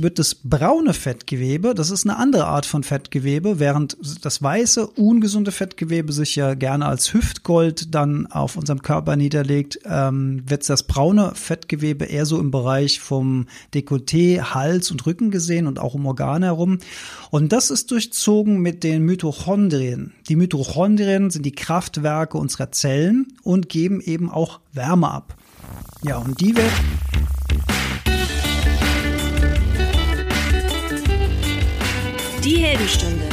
wird das braune Fettgewebe, das ist eine andere Art von Fettgewebe, während das weiße, ungesunde Fettgewebe sich ja gerne als Hüftgold dann auf unserem Körper niederlegt, ähm, wird das braune Fettgewebe eher so im Bereich vom Dekolleté, Hals und Rücken gesehen und auch um Organe herum. Und das ist durchzogen mit den Mitochondrien. Die Mitochondrien sind die Kraftwerke unserer Zellen und geben eben auch Wärme ab. Ja, und die wird Die Heldenstunde,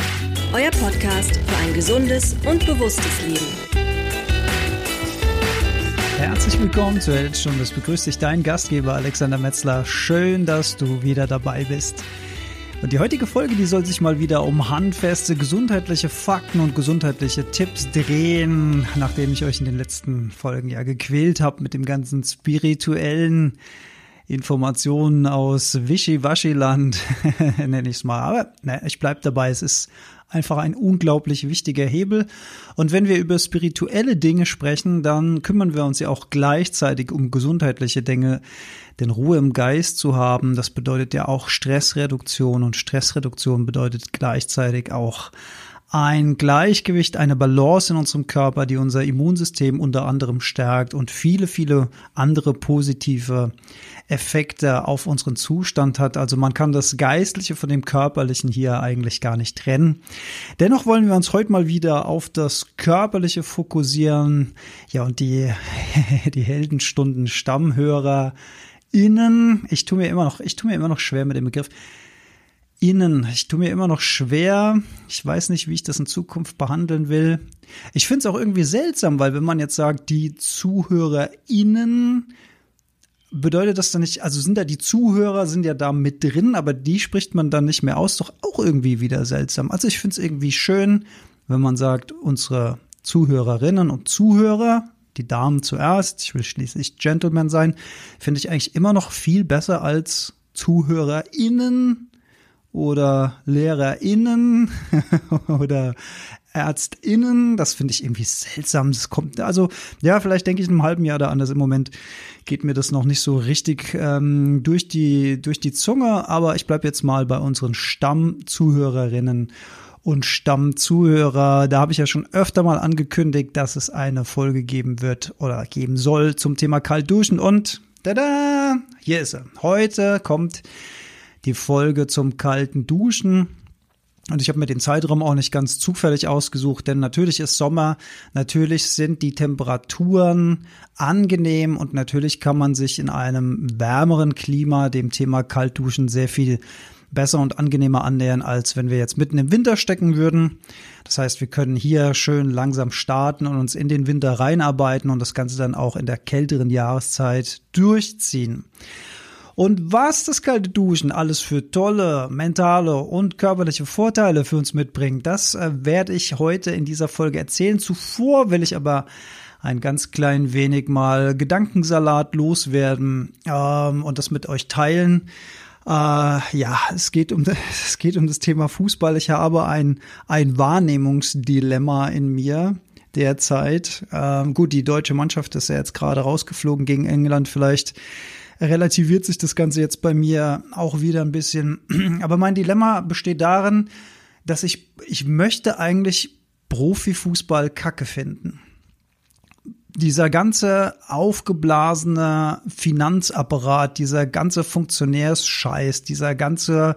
euer Podcast für ein gesundes und bewusstes Leben. Herzlich willkommen zur Heldenstunde. Es begrüßt dich dein Gastgeber Alexander Metzler. Schön, dass du wieder dabei bist. Und die heutige Folge, die soll sich mal wieder um handfeste gesundheitliche Fakten und gesundheitliche Tipps drehen, nachdem ich euch in den letzten Folgen ja gequält habe mit dem ganzen spirituellen Informationen aus Wischiwaschiland, nenne ich es mal. Aber ne, ich bleibe dabei, es ist einfach ein unglaublich wichtiger Hebel. Und wenn wir über spirituelle Dinge sprechen, dann kümmern wir uns ja auch gleichzeitig um gesundheitliche Dinge. Denn Ruhe im Geist zu haben, das bedeutet ja auch Stressreduktion und Stressreduktion bedeutet gleichzeitig auch ein Gleichgewicht, eine Balance in unserem Körper, die unser Immunsystem unter anderem stärkt und viele, viele andere positive Effekte auf unseren Zustand hat. Also man kann das Geistliche von dem Körperlichen hier eigentlich gar nicht trennen. Dennoch wollen wir uns heute mal wieder auf das Körperliche fokussieren. Ja, und die, die Heldenstunden Stammhörer innen. Ich tue mir immer noch, ich tue mir immer noch schwer mit dem Begriff innen. Ich tue mir immer noch schwer. Ich weiß nicht, wie ich das in Zukunft behandeln will. Ich finde es auch irgendwie seltsam, weil wenn man jetzt sagt, die ZuhörerInnen, bedeutet das dann nicht, also sind da die Zuhörer, sind ja da mit drin, aber die spricht man dann nicht mehr aus, doch auch irgendwie wieder seltsam. Also ich finde es irgendwie schön, wenn man sagt, unsere Zuhörerinnen und Zuhörer, die Damen zuerst, ich will schließlich Gentleman sein, finde ich eigentlich immer noch viel besser als ZuhörerInnen oder LehrerInnen oder ÄrztInnen. Das finde ich irgendwie seltsam. Das kommt, also, ja, vielleicht denke ich in einem halben Jahr da anders. Im Moment geht mir das noch nicht so richtig ähm, durch, die, durch die Zunge, aber ich bleibe jetzt mal bei unseren Stammzuhörerinnen und Stammzuhörer. Da habe ich ja schon öfter mal angekündigt, dass es eine Folge geben wird oder geben soll zum Thema Kaltduschen und tada, hier ist er. Heute kommt die Folge zum kalten Duschen. Und ich habe mir den Zeitraum auch nicht ganz zufällig ausgesucht, denn natürlich ist Sommer, natürlich sind die Temperaturen angenehm und natürlich kann man sich in einem wärmeren Klima dem Thema Kaltduschen sehr viel besser und angenehmer annähern, als wenn wir jetzt mitten im Winter stecken würden. Das heißt, wir können hier schön langsam starten und uns in den Winter reinarbeiten und das Ganze dann auch in der kälteren Jahreszeit durchziehen. Und was das kalte Duschen alles für tolle mentale und körperliche Vorteile für uns mitbringt, das äh, werde ich heute in dieser Folge erzählen. Zuvor will ich aber ein ganz klein wenig mal Gedankensalat loswerden ähm, und das mit euch teilen. Äh, ja, es geht um es geht um das Thema Fußball. Ich habe ein ein Wahrnehmungsdilemma in mir derzeit. Ähm, gut, die deutsche Mannschaft ist ja jetzt gerade rausgeflogen gegen England. Vielleicht relativiert sich das Ganze jetzt bei mir auch wieder ein bisschen. Aber mein Dilemma besteht darin, dass ich, ich möchte eigentlich Profifußball kacke finden. Dieser ganze aufgeblasene Finanzapparat, dieser ganze Funktionärsscheiß, dieser ganze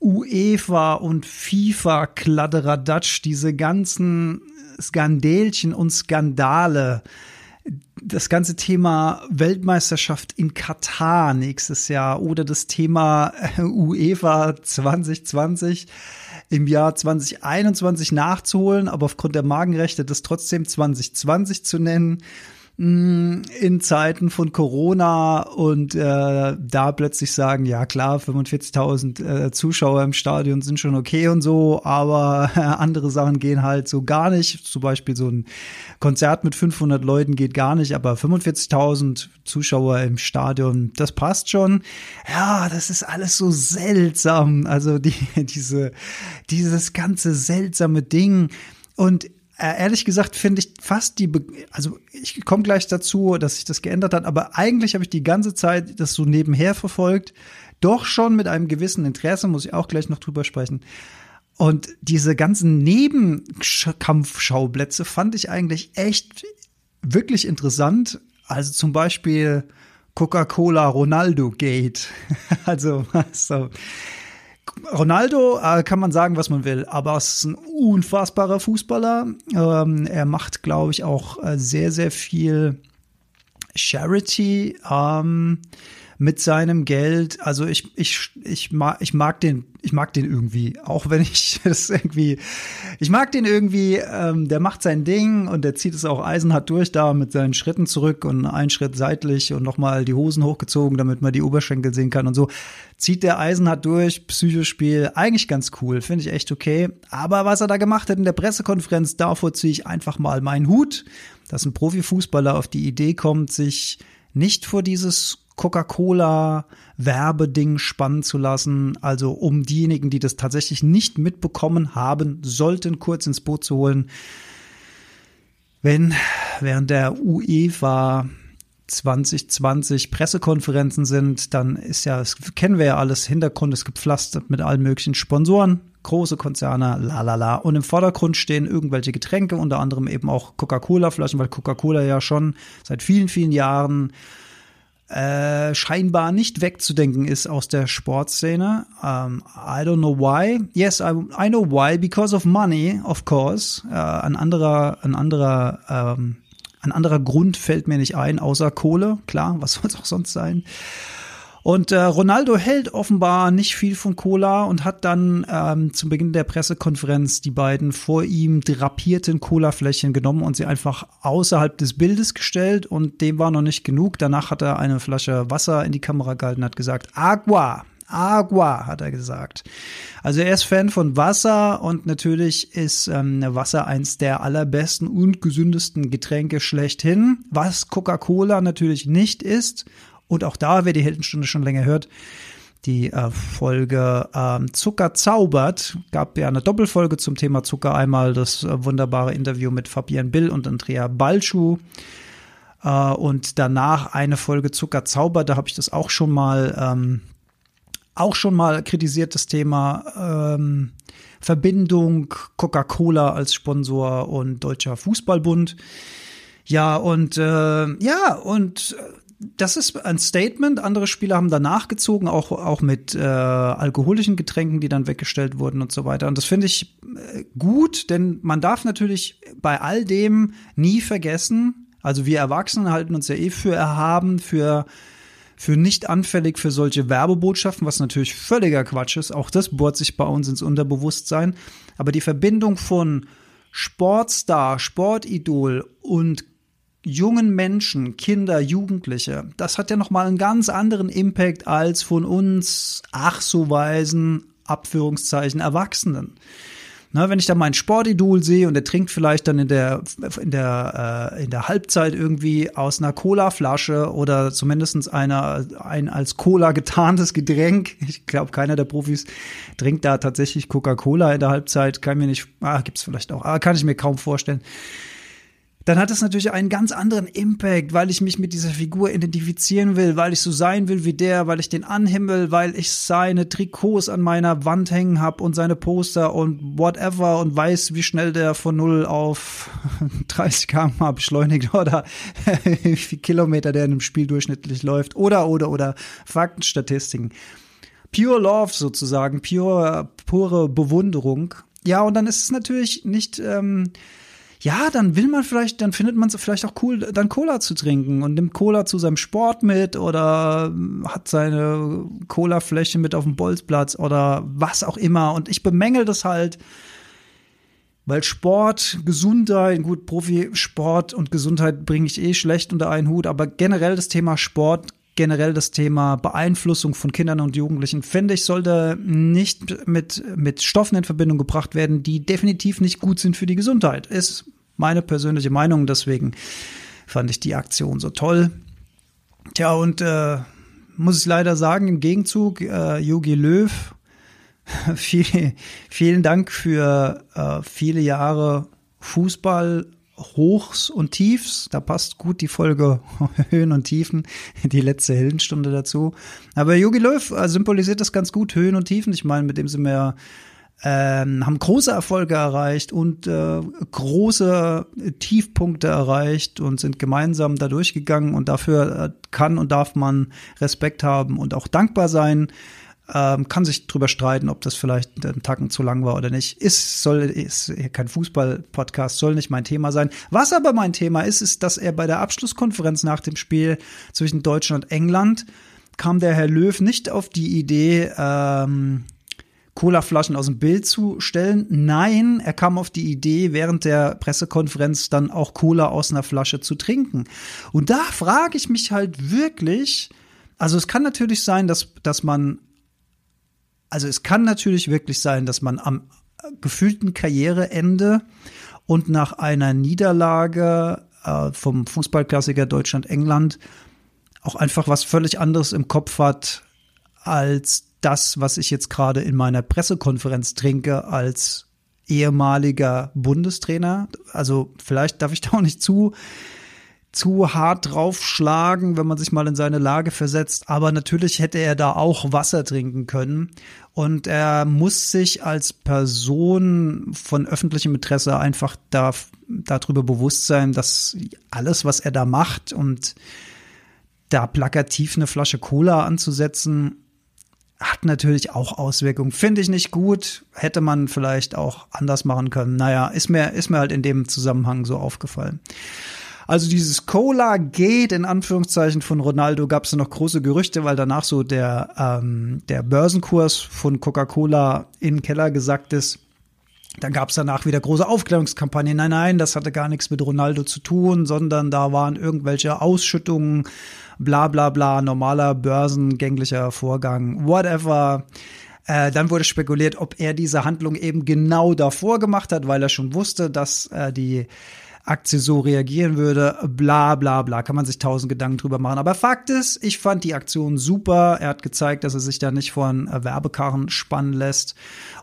UEFA und FIFA Kladderadatsch, diese ganzen Skandälchen und Skandale, das ganze Thema Weltmeisterschaft in Katar nächstes Jahr oder das Thema äh, UEFA 2020 im Jahr 2021 nachzuholen, aber aufgrund der Magenrechte das trotzdem 2020 zu nennen in Zeiten von Corona und äh, da plötzlich sagen, ja klar, 45.000 äh, Zuschauer im Stadion sind schon okay und so, aber äh, andere Sachen gehen halt so gar nicht. Zum Beispiel so ein Konzert mit 500 Leuten geht gar nicht, aber 45.000 Zuschauer im Stadion, das passt schon. Ja, das ist alles so seltsam. Also die, diese, dieses ganze seltsame Ding und ehrlich gesagt finde ich fast die, Be also ich komme gleich dazu, dass sich das geändert hat, aber eigentlich habe ich die ganze Zeit das so nebenher verfolgt, doch schon mit einem gewissen Interesse, muss ich auch gleich noch drüber sprechen. Und diese ganzen Nebenkampfschauplätze fand ich eigentlich echt wirklich interessant. Also zum Beispiel Coca-Cola Ronaldo Gate. also, so. Ronaldo äh, kann man sagen, was man will, aber es ist ein unfassbarer Fußballer. Ähm, er macht, glaube ich, auch äh, sehr, sehr viel Charity. Ähm, mit seinem Geld. Also ich, ich, ich mag, ich mag den, ich mag den irgendwie. Auch wenn ich das irgendwie, ich mag den irgendwie, ähm, der macht sein Ding und der zieht es auch eisenhart durch da mit seinen Schritten zurück und einen Schritt seitlich und nochmal die Hosen hochgezogen, damit man die Oberschenkel sehen kann und so. Zieht der eisenhart durch, Psychospiel, eigentlich ganz cool, finde ich echt okay. Aber was er da gemacht hat in der Pressekonferenz, davor ziehe ich einfach mal meinen Hut, dass ein Profifußballer auf die Idee kommt, sich nicht vor dieses Coca-Cola-Werbeding spannen zu lassen. Also um diejenigen, die das tatsächlich nicht mitbekommen haben, sollten kurz ins Boot zu holen. Wenn während der UEFA 2020 Pressekonferenzen sind, dann ist ja, das kennen wir ja alles, Hintergrund ist gepflastert mit allen möglichen Sponsoren, große Konzerne, la la la. Und im Vordergrund stehen irgendwelche Getränke, unter anderem eben auch Coca-Cola-Flaschen, weil Coca-Cola ja schon seit vielen, vielen Jahren äh, scheinbar nicht wegzudenken ist aus der Sportszene. Um, ähm, I don't know why. Yes, I, I know why. Because of money, of course. Uh, ein anderer, ein anderer, ähm, ein anderer Grund fällt mir nicht ein, außer Kohle. Klar, was soll es auch sonst sein? Und äh, Ronaldo hält offenbar nicht viel von Cola und hat dann ähm, zum Beginn der Pressekonferenz die beiden vor ihm drapierten Colafläschchen genommen und sie einfach außerhalb des Bildes gestellt und dem war noch nicht genug. Danach hat er eine Flasche Wasser in die Kamera gehalten und hat gesagt, Agua, Agua, hat er gesagt. Also er ist Fan von Wasser und natürlich ist ähm, Wasser eins der allerbesten und gesündesten Getränke schlechthin, was Coca-Cola natürlich nicht ist. Und auch da, wer die Heldenstunde schon länger hört, die äh, Folge ähm, Zucker zaubert, gab ja eine Doppelfolge zum Thema Zucker. Einmal das äh, wunderbare Interview mit Fabian Bill und Andrea Balschuh. Äh, und danach eine Folge Zucker zaubert, da habe ich das auch schon mal ähm, auch schon mal kritisiert, das Thema ähm, Verbindung Coca-Cola als Sponsor und Deutscher Fußballbund. Ja, und äh, ja, und äh, das ist ein Statement. Andere Spieler haben danach gezogen, auch, auch mit äh, alkoholischen Getränken, die dann weggestellt wurden und so weiter. Und das finde ich äh, gut, denn man darf natürlich bei all dem nie vergessen, also wir Erwachsenen halten uns ja eh für erhaben, für für nicht anfällig für solche Werbebotschaften, was natürlich völliger Quatsch ist. Auch das bohrt sich bei uns ins Unterbewusstsein. Aber die Verbindung von Sportstar, Sportidol und jungen Menschen, Kinder, Jugendliche, das hat ja nochmal einen ganz anderen Impact als von uns, ach so weisen, Abführungszeichen, Erwachsenen. Na, wenn ich da meinen Sportidol sehe und der trinkt vielleicht dann in der, in der, äh, in der Halbzeit irgendwie aus einer Cola-Flasche oder zumindest einer, ein als Cola getarntes Getränk. Ich glaube, keiner der Profis trinkt da tatsächlich Coca-Cola in der Halbzeit. Kann mir nicht, ah, gibt's vielleicht auch, ah, kann ich mir kaum vorstellen dann hat es natürlich einen ganz anderen Impact, weil ich mich mit dieser Figur identifizieren will, weil ich so sein will wie der, weil ich den anhimmel, weil ich seine Trikots an meiner Wand hängen habe und seine Poster und whatever und weiß, wie schnell der von 0 auf 30 km beschleunigt oder wie viele Kilometer der in einem Spiel durchschnittlich läuft oder, oder, oder Faktenstatistiken. Pure Love sozusagen, pure, pure Bewunderung. Ja, und dann ist es natürlich nicht, ähm, ja, dann will man vielleicht, dann findet man es vielleicht auch cool, dann Cola zu trinken und nimmt Cola zu seinem Sport mit oder hat seine Cola-Fläche mit auf dem Bolzplatz oder was auch immer. Und ich bemängel das halt, weil Sport, Gesundheit, gut, Profisport und Gesundheit bringe ich eh schlecht unter einen Hut, aber generell das Thema Sport generell das Thema Beeinflussung von Kindern und Jugendlichen, finde ich, sollte nicht mit, mit Stoffen in Verbindung gebracht werden, die definitiv nicht gut sind für die Gesundheit. Ist meine persönliche Meinung. Deswegen fand ich die Aktion so toll. Tja, und äh, muss ich leider sagen, im Gegenzug, äh, Yogi Löw, viel, vielen Dank für äh, viele Jahre Fußball Hochs und Tiefs. Da passt gut die Folge Höhen und Tiefen, die letzte Heldenstunde dazu. Aber Jogi Löw äh, symbolisiert das ganz gut, Höhen und Tiefen. Ich meine, mit dem sind wir ähm, haben große Erfolge erreicht und äh, große Tiefpunkte erreicht und sind gemeinsam da durchgegangen und dafür äh, kann und darf man Respekt haben und auch dankbar sein. Ähm, kann sich drüber streiten, ob das vielleicht ein Tacken zu lang war oder nicht. Ist, soll, ist kein Fußball-Podcast, soll nicht mein Thema sein. Was aber mein Thema ist, ist, dass er bei der Abschlusskonferenz nach dem Spiel zwischen Deutschland und England kam der Herr Löw nicht auf die Idee, ähm, Colaflaschen aus dem Bild zu stellen. Nein, er kam auf die Idee, während der Pressekonferenz dann auch Cola aus einer Flasche zu trinken. Und da frage ich mich halt wirklich, also es kann natürlich sein, dass, dass man, also es kann natürlich wirklich sein, dass man am gefühlten Karriereende und nach einer Niederlage äh, vom Fußballklassiker Deutschland-England auch einfach was völlig anderes im Kopf hat als das, was ich jetzt gerade in meiner Pressekonferenz trinke als ehemaliger Bundestrainer. Also vielleicht darf ich da auch nicht zu zu hart draufschlagen, wenn man sich mal in seine Lage versetzt. Aber natürlich hätte er da auch Wasser trinken können. Und er muss sich als Person von öffentlichem Interesse einfach da, darüber bewusst sein, dass alles, was er da macht und da plakativ eine Flasche Cola anzusetzen, hat natürlich auch Auswirkungen. Finde ich nicht gut. Hätte man vielleicht auch anders machen können. Naja, ist mir, ist mir halt in dem Zusammenhang so aufgefallen. Also dieses Cola-Gate in Anführungszeichen von Ronaldo gab es noch große Gerüchte, weil danach so der, ähm, der Börsenkurs von Coca-Cola in den Keller gesackt ist. Dann gab es danach wieder große Aufklärungskampagnen. Nein, nein, das hatte gar nichts mit Ronaldo zu tun, sondern da waren irgendwelche Ausschüttungen bla bla bla, normaler börsengänglicher Vorgang, whatever. Äh, dann wurde spekuliert, ob er diese Handlung eben genau davor gemacht hat, weil er schon wusste, dass äh, die Aktie so reagieren würde, bla bla bla, kann man sich tausend Gedanken drüber machen. Aber Fakt ist, ich fand die Aktion super. Er hat gezeigt, dass er sich da nicht von Werbekarren spannen lässt.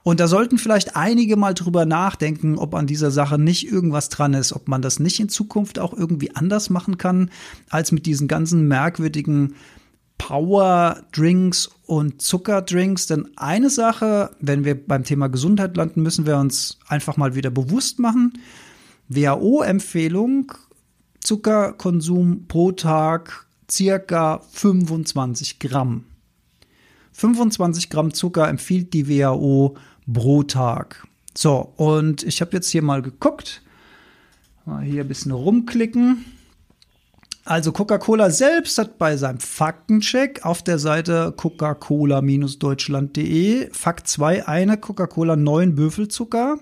Und da sollten vielleicht einige mal drüber nachdenken, ob an dieser Sache nicht irgendwas dran ist, ob man das nicht in Zukunft auch irgendwie anders machen kann, als mit diesen ganzen merkwürdigen Power Drinks und Zuckerdrinks. Denn eine Sache, wenn wir beim Thema Gesundheit landen, müssen wir uns einfach mal wieder bewusst machen. WHO-Empfehlung, Zuckerkonsum pro Tag circa 25 Gramm. 25 Gramm Zucker empfiehlt die WHO pro Tag. So, und ich habe jetzt hier mal geguckt. Mal hier ein bisschen rumklicken. Also Coca-Cola selbst hat bei seinem Faktencheck auf der Seite coca-cola-deutschland.de Fakt 2 eine Coca-Cola 9 Würfelzucker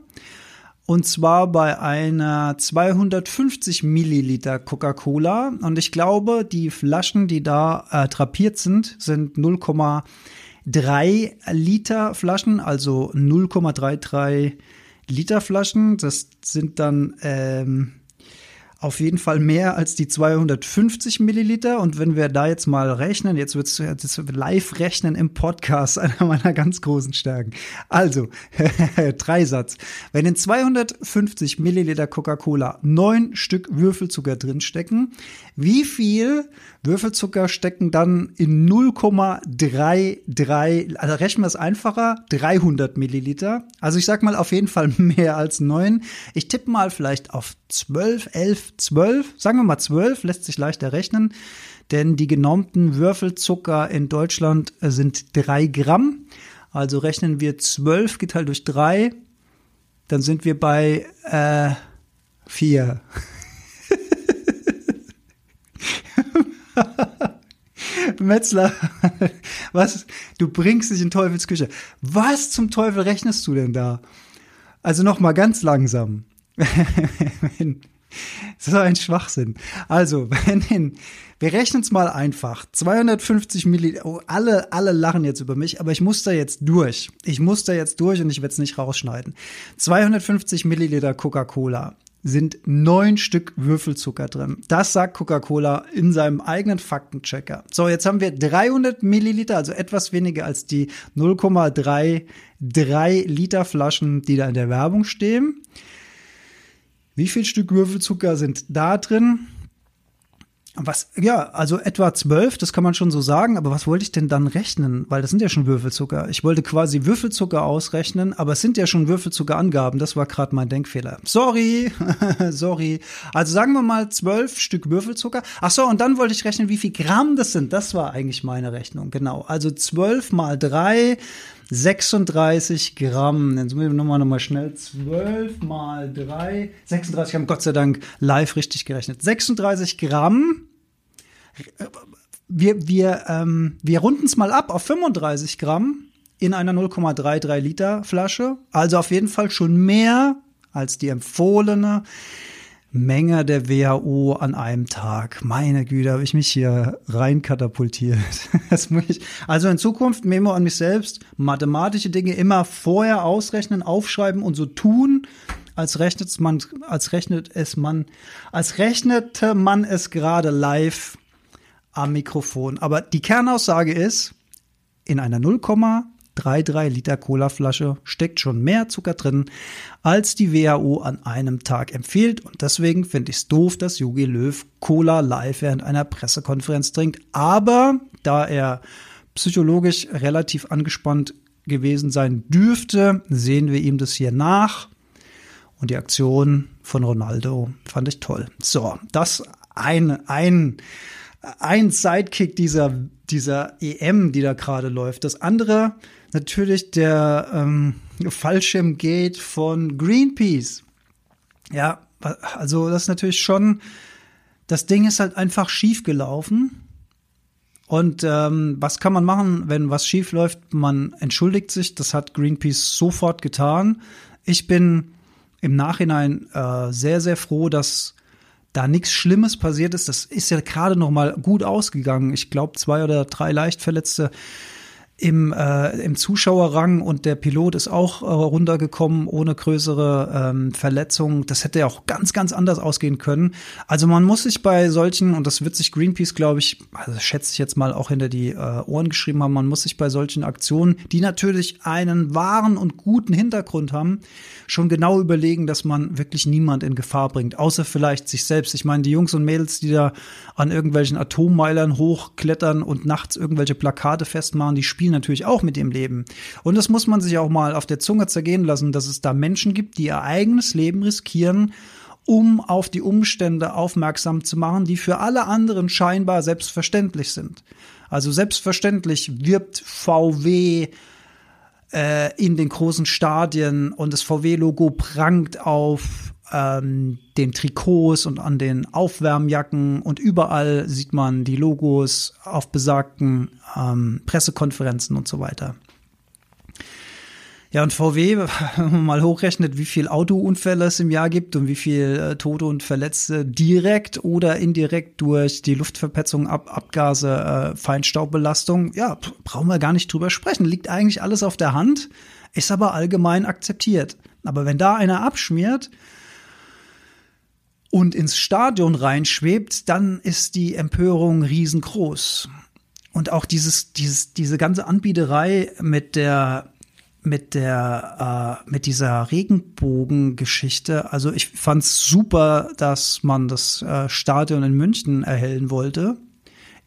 und zwar bei einer 250 Milliliter Coca-Cola. Und ich glaube, die Flaschen, die da äh, drapiert sind, sind 0,3 Liter Flaschen, also 0,33 Liter Flaschen. Das sind dann ähm, auf jeden Fall mehr als die 250 Milliliter. Und wenn wir da jetzt mal rechnen, jetzt wird es live rechnen im Podcast, einer meiner ganz großen Stärken. Also, Dreisatz. Wenn in 250 Milliliter Coca-Cola neun Stück Würfelzucker drinstecken, wie viel Würfelzucker stecken dann in 0,33, also rechnen wir es einfacher, 300 Milliliter. Also ich sag mal auf jeden Fall mehr als neun. Ich tippe mal vielleicht auf 12, 11, 12, sagen wir mal 12, lässt sich leichter rechnen. Denn die genormten Würfelzucker in Deutschland sind drei Gramm. Also rechnen wir 12 geteilt durch drei, dann sind wir bei äh, 4. Metzler, was? Du bringst dich in Teufels Küche. Was zum Teufel rechnest du denn da? Also noch mal ganz langsam. so ein Schwachsinn. Also, wenn wir rechnen es mal einfach. 250 Milliliter. Oh, alle, alle lachen jetzt über mich, aber ich muss da jetzt durch. Ich muss da jetzt durch und ich werde es nicht rausschneiden. 250 Milliliter Coca-Cola sind neun Stück Würfelzucker drin. Das sagt Coca-Cola in seinem eigenen Faktenchecker. So, jetzt haben wir 300 Milliliter, also etwas weniger als die 0,33 Liter Flaschen, die da in der Werbung stehen. Wie viel Stück Würfelzucker sind da drin? Was, ja, also etwa zwölf, das kann man schon so sagen, aber was wollte ich denn dann rechnen? Weil das sind ja schon Würfelzucker. Ich wollte quasi Würfelzucker ausrechnen, aber es sind ja schon Würfelzuckerangaben. Das war gerade mein Denkfehler. Sorry, sorry. Also sagen wir mal zwölf Stück Würfelzucker. Ach so, und dann wollte ich rechnen, wie viel Gramm das sind. Das war eigentlich meine Rechnung, genau. Also zwölf mal drei 36 Gramm. Jetzt müssen wir nochmal noch mal schnell. 12 mal 3. 36 Gramm. Gott sei Dank live richtig gerechnet. 36 Gramm. Wir, wir, ähm, wir runden es mal ab auf 35 Gramm in einer 0,33 Liter Flasche. Also auf jeden Fall schon mehr als die empfohlene. Menge der WHO an einem Tag. Meine Güte, habe ich mich hier rein katapultiert. Das muss ich, also in Zukunft Memo an mich selbst, mathematische Dinge immer vorher ausrechnen, aufschreiben und so tun, als rechnet man, als rechnet es man, als rechnete man es gerade live am Mikrofon. Aber die Kernaussage ist, in einer 0, 3,3 Liter Colaflasche steckt schon mehr Zucker drin, als die WHO an einem Tag empfiehlt. Und deswegen finde ich es doof, dass Jogi Löw Cola live während einer Pressekonferenz trinkt. Aber da er psychologisch relativ angespannt gewesen sein dürfte, sehen wir ihm das hier nach. Und die Aktion von Ronaldo fand ich toll. So, das ein, ein, ein Sidekick dieser, dieser EM, die da gerade läuft. Das andere natürlich der ähm, Fallschirmgate von Greenpeace. Ja, also das ist natürlich schon, das Ding ist halt einfach schief gelaufen. Und ähm, was kann man machen, wenn was schief läuft? Man entschuldigt sich. Das hat Greenpeace sofort getan. Ich bin im Nachhinein äh, sehr, sehr froh, dass da nichts Schlimmes passiert ist. Das ist ja gerade noch mal gut ausgegangen. Ich glaube, zwei oder drei Leichtverletzte im, äh, im Zuschauerrang und der Pilot ist auch äh, runtergekommen ohne größere ähm, Verletzungen. Das hätte ja auch ganz, ganz anders ausgehen können. Also man muss sich bei solchen, und das wird sich Greenpeace, glaube ich, also schätze ich jetzt mal auch hinter die äh, Ohren geschrieben haben, man muss sich bei solchen Aktionen, die natürlich einen wahren und guten Hintergrund haben, schon genau überlegen, dass man wirklich niemand in Gefahr bringt, außer vielleicht sich selbst. Ich meine, die Jungs und Mädels, die da an irgendwelchen Atommeilern hochklettern und nachts irgendwelche Plakate festmachen, die spielen spielen natürlich auch mit dem Leben. Und das muss man sich auch mal auf der Zunge zergehen lassen, dass es da Menschen gibt, die ihr eigenes Leben riskieren, um auf die Umstände aufmerksam zu machen, die für alle anderen scheinbar selbstverständlich sind. Also selbstverständlich wirbt VW äh, in den großen Stadien und das VW-Logo prangt auf ähm, den Trikots und an den Aufwärmjacken und überall sieht man die Logos auf besagten ähm, Pressekonferenzen und so weiter. Ja, und VW, wenn man mal hochrechnet, wie viel Autounfälle es im Jahr gibt und wie viel äh, Tote und Verletzte direkt oder indirekt durch die Luftverpetzung, Ab Abgase, äh, Feinstaubbelastung, ja, brauchen wir gar nicht drüber sprechen. Liegt eigentlich alles auf der Hand, ist aber allgemein akzeptiert. Aber wenn da einer abschmiert, und ins Stadion reinschwebt, dann ist die Empörung riesengroß. Und auch dieses, dieses, diese ganze Anbieterei mit der, mit der, äh, mit dieser Regenbogengeschichte. Also ich fand's super, dass man das äh, Stadion in München erhellen wollte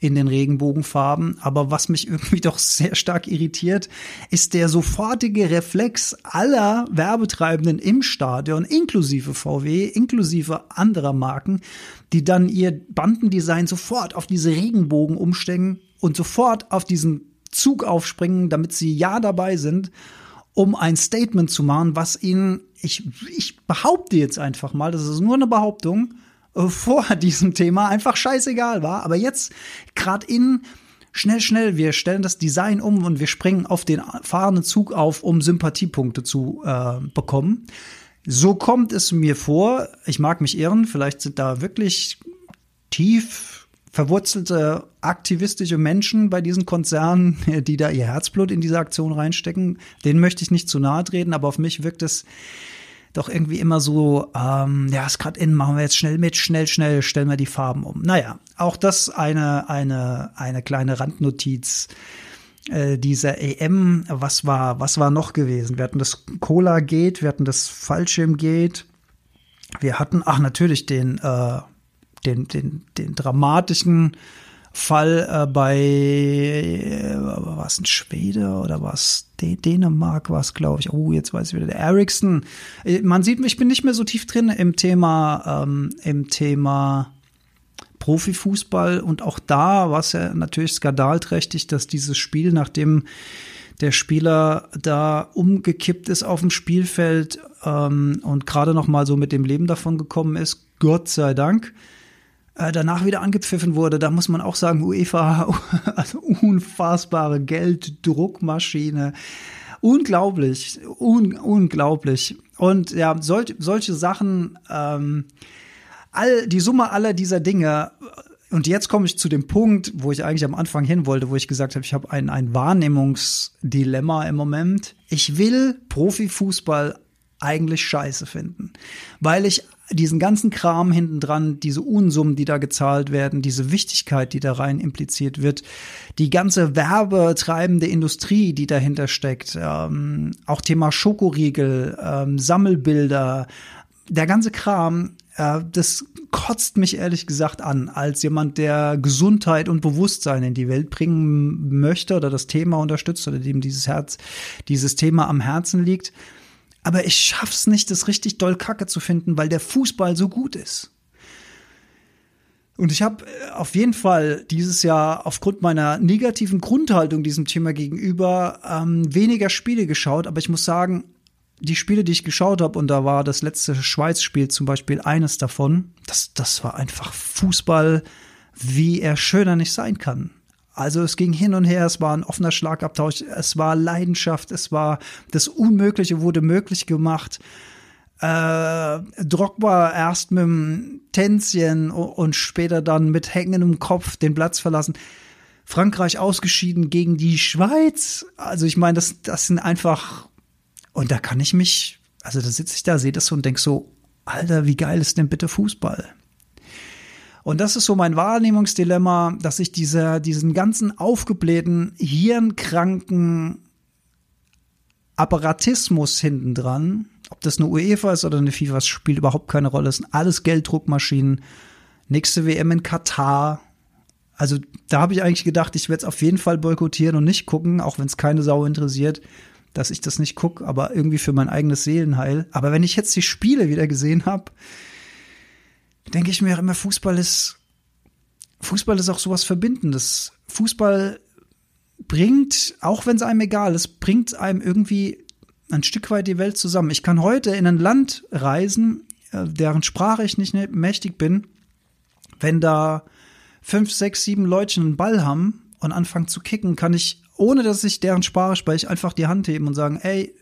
in den Regenbogenfarben. Aber was mich irgendwie doch sehr stark irritiert, ist der sofortige Reflex aller Werbetreibenden im Stadion, inklusive VW, inklusive anderer Marken, die dann ihr Bandendesign sofort auf diese Regenbogen umstecken und sofort auf diesen Zug aufspringen, damit sie ja dabei sind, um ein Statement zu machen, was ihnen, ich, ich behaupte jetzt einfach mal, das ist nur eine Behauptung, vor diesem Thema einfach scheißegal war. Aber jetzt, gerade in schnell, schnell, wir stellen das Design um und wir springen auf den fahrenden Zug auf, um Sympathiepunkte zu äh, bekommen. So kommt es mir vor, ich mag mich irren, vielleicht sind da wirklich tief verwurzelte aktivistische Menschen bei diesen Konzernen, die da ihr Herzblut in diese Aktion reinstecken. Denen möchte ich nicht zu nahe treten, aber auf mich wirkt es doch irgendwie immer so, ähm, ja, ist gerade in, machen wir jetzt schnell mit, schnell, schnell, stellen wir die Farben um. Naja, auch das eine, eine, eine kleine Randnotiz äh, dieser EM. Was war, was war noch gewesen? Wir hatten das Cola Gate, wir hatten das Fallschirm Gate. Wir hatten, ach natürlich, den, äh, den, den, den dramatischen Fall äh, bei, äh, war es ein Schwede oder war es Dänemark, war es, glaube ich. Oh, jetzt weiß ich wieder, der Ericsson. Äh, man sieht, ich bin nicht mehr so tief drin im Thema, ähm, im Thema Profifußball und auch da war es ja natürlich skandalträchtig, dass dieses Spiel, nachdem der Spieler da umgekippt ist auf dem Spielfeld ähm, und gerade noch mal so mit dem Leben davon gekommen ist, Gott sei Dank, äh, danach wieder angepfiffen wurde. Da muss man auch sagen, UEFA, also unfassbare Gelddruckmaschine. Unglaublich, un unglaublich. Und ja, solch, solche Sachen, ähm, all, die Summe aller dieser Dinge und jetzt komme ich zu dem Punkt, wo ich eigentlich am Anfang hin wollte, wo ich gesagt habe, ich habe ein, ein Wahrnehmungsdilemma im Moment. Ich will Profifußball eigentlich scheiße finden, weil ich diesen ganzen Kram hinten dran, diese Unsummen, die da gezahlt werden, diese Wichtigkeit, die da rein impliziert wird, die ganze werbetreibende Industrie, die dahinter steckt, ähm, auch Thema Schokoriegel, ähm, Sammelbilder, der ganze Kram, äh, das kotzt mich ehrlich gesagt an, als jemand, der Gesundheit und Bewusstsein in die Welt bringen möchte oder das Thema unterstützt oder dem dieses Herz, dieses Thema am Herzen liegt. Aber ich schaff's nicht, das richtig doll Kacke zu finden, weil der Fußball so gut ist. Und ich habe äh, auf jeden Fall dieses Jahr aufgrund meiner negativen Grundhaltung diesem Thema gegenüber ähm, weniger Spiele geschaut. Aber ich muss sagen, die Spiele, die ich geschaut habe, und da war das letzte Schweiz-Spiel zum Beispiel eines davon, das, das war einfach Fußball, wie er schöner nicht sein kann. Also es ging hin und her, es war ein offener Schlagabtausch, es war Leidenschaft, es war das Unmögliche wurde möglich gemacht. Äh, Drogba erst mit dem Tänzchen und später dann mit hängendem Kopf den Platz verlassen. Frankreich ausgeschieden gegen die Schweiz. Also ich meine, das, das sind einfach und da kann ich mich, also da sitze ich da, sehe das so und denke so, Alter, wie geil ist denn bitte Fußball? Und das ist so mein Wahrnehmungsdilemma, dass ich diese, diesen ganzen aufgeblähten, hirnkranken Apparatismus hinten dran, ob das eine UEFA ist oder eine FIFA, spielt überhaupt keine Rolle. Es sind alles Gelddruckmaschinen. Nächste WM in Katar. Also da habe ich eigentlich gedacht, ich werde es auf jeden Fall boykottieren und nicht gucken, auch wenn es keine Sau interessiert dass ich das nicht gucke, aber irgendwie für mein eigenes Seelenheil. Aber wenn ich jetzt die Spiele wieder gesehen habe, denke ich mir immer, Fußball ist, Fußball ist auch sowas Verbindendes. Fußball bringt, auch wenn es einem egal ist, bringt einem irgendwie ein Stück weit die Welt zusammen. Ich kann heute in ein Land reisen, äh, deren Sprache ich nicht mächtig bin, wenn da fünf, sechs, sieben Leute einen Ball haben und anfangen zu kicken, kann ich ohne dass ich deren Sprache spreche, einfach die Hand heben und sagen, ey,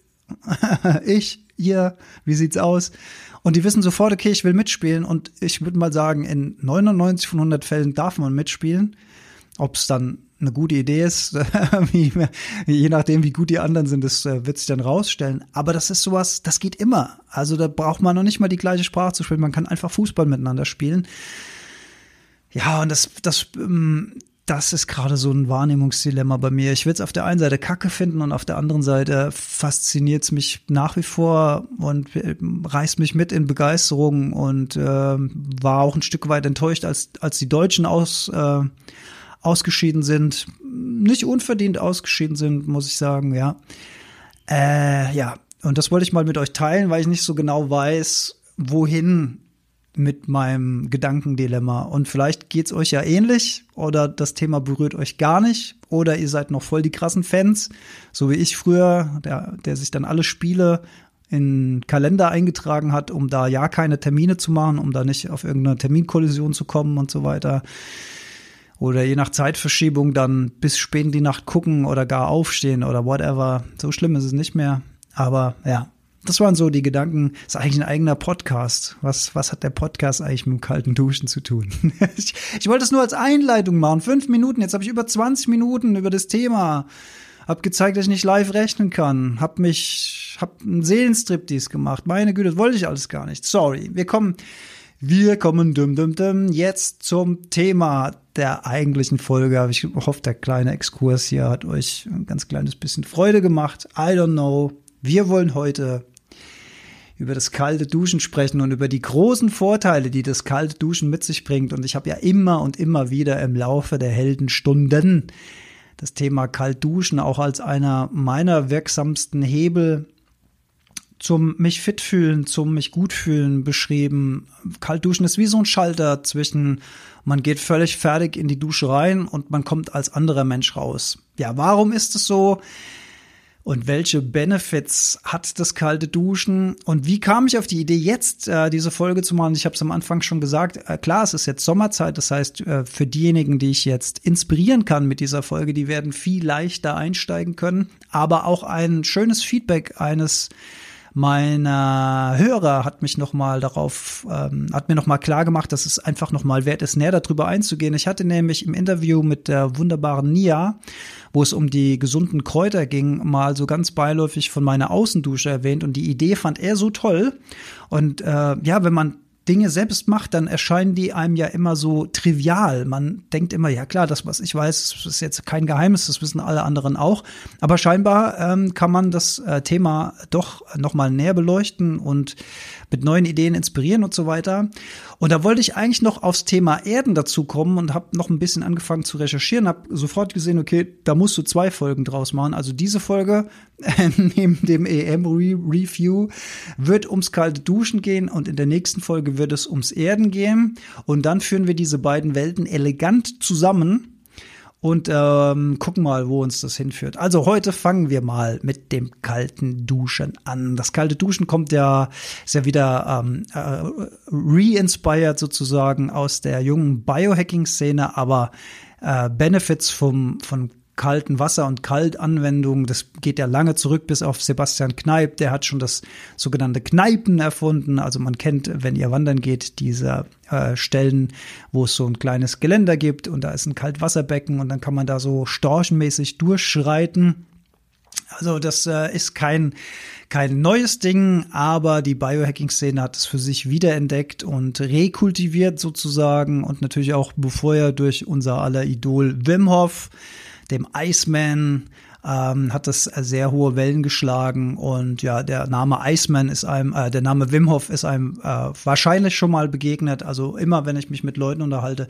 ich, ihr, wie sieht's aus? Und die wissen sofort, okay, ich will mitspielen. Und ich würde mal sagen, in 99 von 100 Fällen darf man mitspielen. Ob es dann eine gute Idee ist, je nachdem, wie gut die anderen sind, das äh, wird sich dann rausstellen. Aber das ist sowas, das geht immer. Also da braucht man noch nicht mal die gleiche Sprache zu spielen. Man kann einfach Fußball miteinander spielen. Ja, und das, das, ähm, das ist gerade so ein Wahrnehmungsdilemma bei mir. Ich will es auf der einen Seite kacke finden und auf der anderen Seite fasziniert es mich nach wie vor und äh, reißt mich mit in Begeisterung und äh, war auch ein Stück weit enttäuscht, als, als die Deutschen aus, äh, ausgeschieden sind. Nicht unverdient ausgeschieden sind, muss ich sagen, ja. Äh, ja, und das wollte ich mal mit euch teilen, weil ich nicht so genau weiß, wohin mit meinem Gedankendilemma. Und vielleicht geht's euch ja ähnlich oder das Thema berührt euch gar nicht oder ihr seid noch voll die krassen Fans, so wie ich früher, der, der sich dann alle Spiele in Kalender eingetragen hat, um da ja keine Termine zu machen, um da nicht auf irgendeine Terminkollision zu kommen und so weiter. Oder je nach Zeitverschiebung dann bis spät in die Nacht gucken oder gar aufstehen oder whatever. So schlimm ist es nicht mehr. Aber ja, das waren so die Gedanken. Das ist eigentlich ein eigener Podcast. Was, was hat der Podcast eigentlich mit dem kalten Duschen zu tun? ich, ich wollte es nur als Einleitung machen. Fünf Minuten. Jetzt habe ich über 20 Minuten über das Thema. Hab gezeigt, dass ich nicht live rechnen kann. Hab mich, hab einen Seelenstriptease gemacht. Meine Güte, das wollte ich alles gar nicht. Sorry. Wir kommen, wir kommen dum dum dum jetzt zum Thema der eigentlichen Folge. Ich hoffe, der kleine Exkurs hier hat euch ein ganz kleines bisschen Freude gemacht. I don't know. Wir wollen heute über das kalte Duschen sprechen und über die großen Vorteile, die das kalte Duschen mit sich bringt. Und ich habe ja immer und immer wieder im Laufe der Heldenstunden das Thema Kaltduschen auch als einer meiner wirksamsten Hebel zum mich fit fühlen, zum mich gut fühlen beschrieben. Kaltduschen ist wie so ein Schalter zwischen man geht völlig fertig in die Dusche rein und man kommt als anderer Mensch raus. Ja, warum ist es so? Und welche Benefits hat das kalte Duschen? Und wie kam ich auf die Idee, jetzt äh, diese Folge zu machen? Ich habe es am Anfang schon gesagt. Äh, klar, es ist jetzt Sommerzeit. Das heißt, äh, für diejenigen, die ich jetzt inspirieren kann mit dieser Folge, die werden viel leichter einsteigen können. Aber auch ein schönes Feedback eines meiner Hörer hat mich noch mal darauf, ähm, hat mir noch mal klar gemacht, dass es einfach noch mal wert ist, näher darüber einzugehen. Ich hatte nämlich im Interview mit der wunderbaren Nia, wo es um die gesunden Kräuter ging, mal so ganz beiläufig von meiner Außendusche erwähnt und die Idee fand er so toll. Und äh, ja, wenn man Dinge selbst macht, dann erscheinen die einem ja immer so trivial. Man denkt immer, ja klar, das, was ich weiß, ist jetzt kein Geheimnis, das wissen alle anderen auch. Aber scheinbar ähm, kann man das äh, Thema doch nochmal näher beleuchten und mit neuen Ideen inspirieren und so weiter. Und da wollte ich eigentlich noch aufs Thema Erden dazu kommen und habe noch ein bisschen angefangen zu recherchieren, habe sofort gesehen, okay, da musst du zwei Folgen draus machen. Also diese Folge neben dem EM-Review wird ums kalte Duschen gehen und in der nächsten Folge wird es ums Erden gehen. Und dann führen wir diese beiden Welten elegant zusammen und ähm, gucken mal, wo uns das hinführt. Also heute fangen wir mal mit dem kalten Duschen an. Das kalte Duschen kommt ja, ist ja wieder ähm, äh, re-inspired sozusagen aus der jungen Biohacking-Szene, aber äh, Benefits vom, von kalten Wasser- und Kaltanwendungen. Das geht ja lange zurück bis auf Sebastian Kneip. Der hat schon das sogenannte Kneipen erfunden. Also man kennt, wenn ihr wandern geht, diese äh, Stellen, wo es so ein kleines Geländer gibt und da ist ein Kaltwasserbecken und dann kann man da so storchenmäßig durchschreiten. Also das äh, ist kein kein neues Ding, aber die Biohacking-Szene hat es für sich wiederentdeckt und rekultiviert sozusagen und natürlich auch befeuert durch unser aller Idol Wim Hof dem Iceman, ähm, hat das sehr hohe Wellen geschlagen und ja, der Name Iceman ist einem, äh, der Name Wim Hof ist einem äh, wahrscheinlich schon mal begegnet. Also immer, wenn ich mich mit Leuten unterhalte,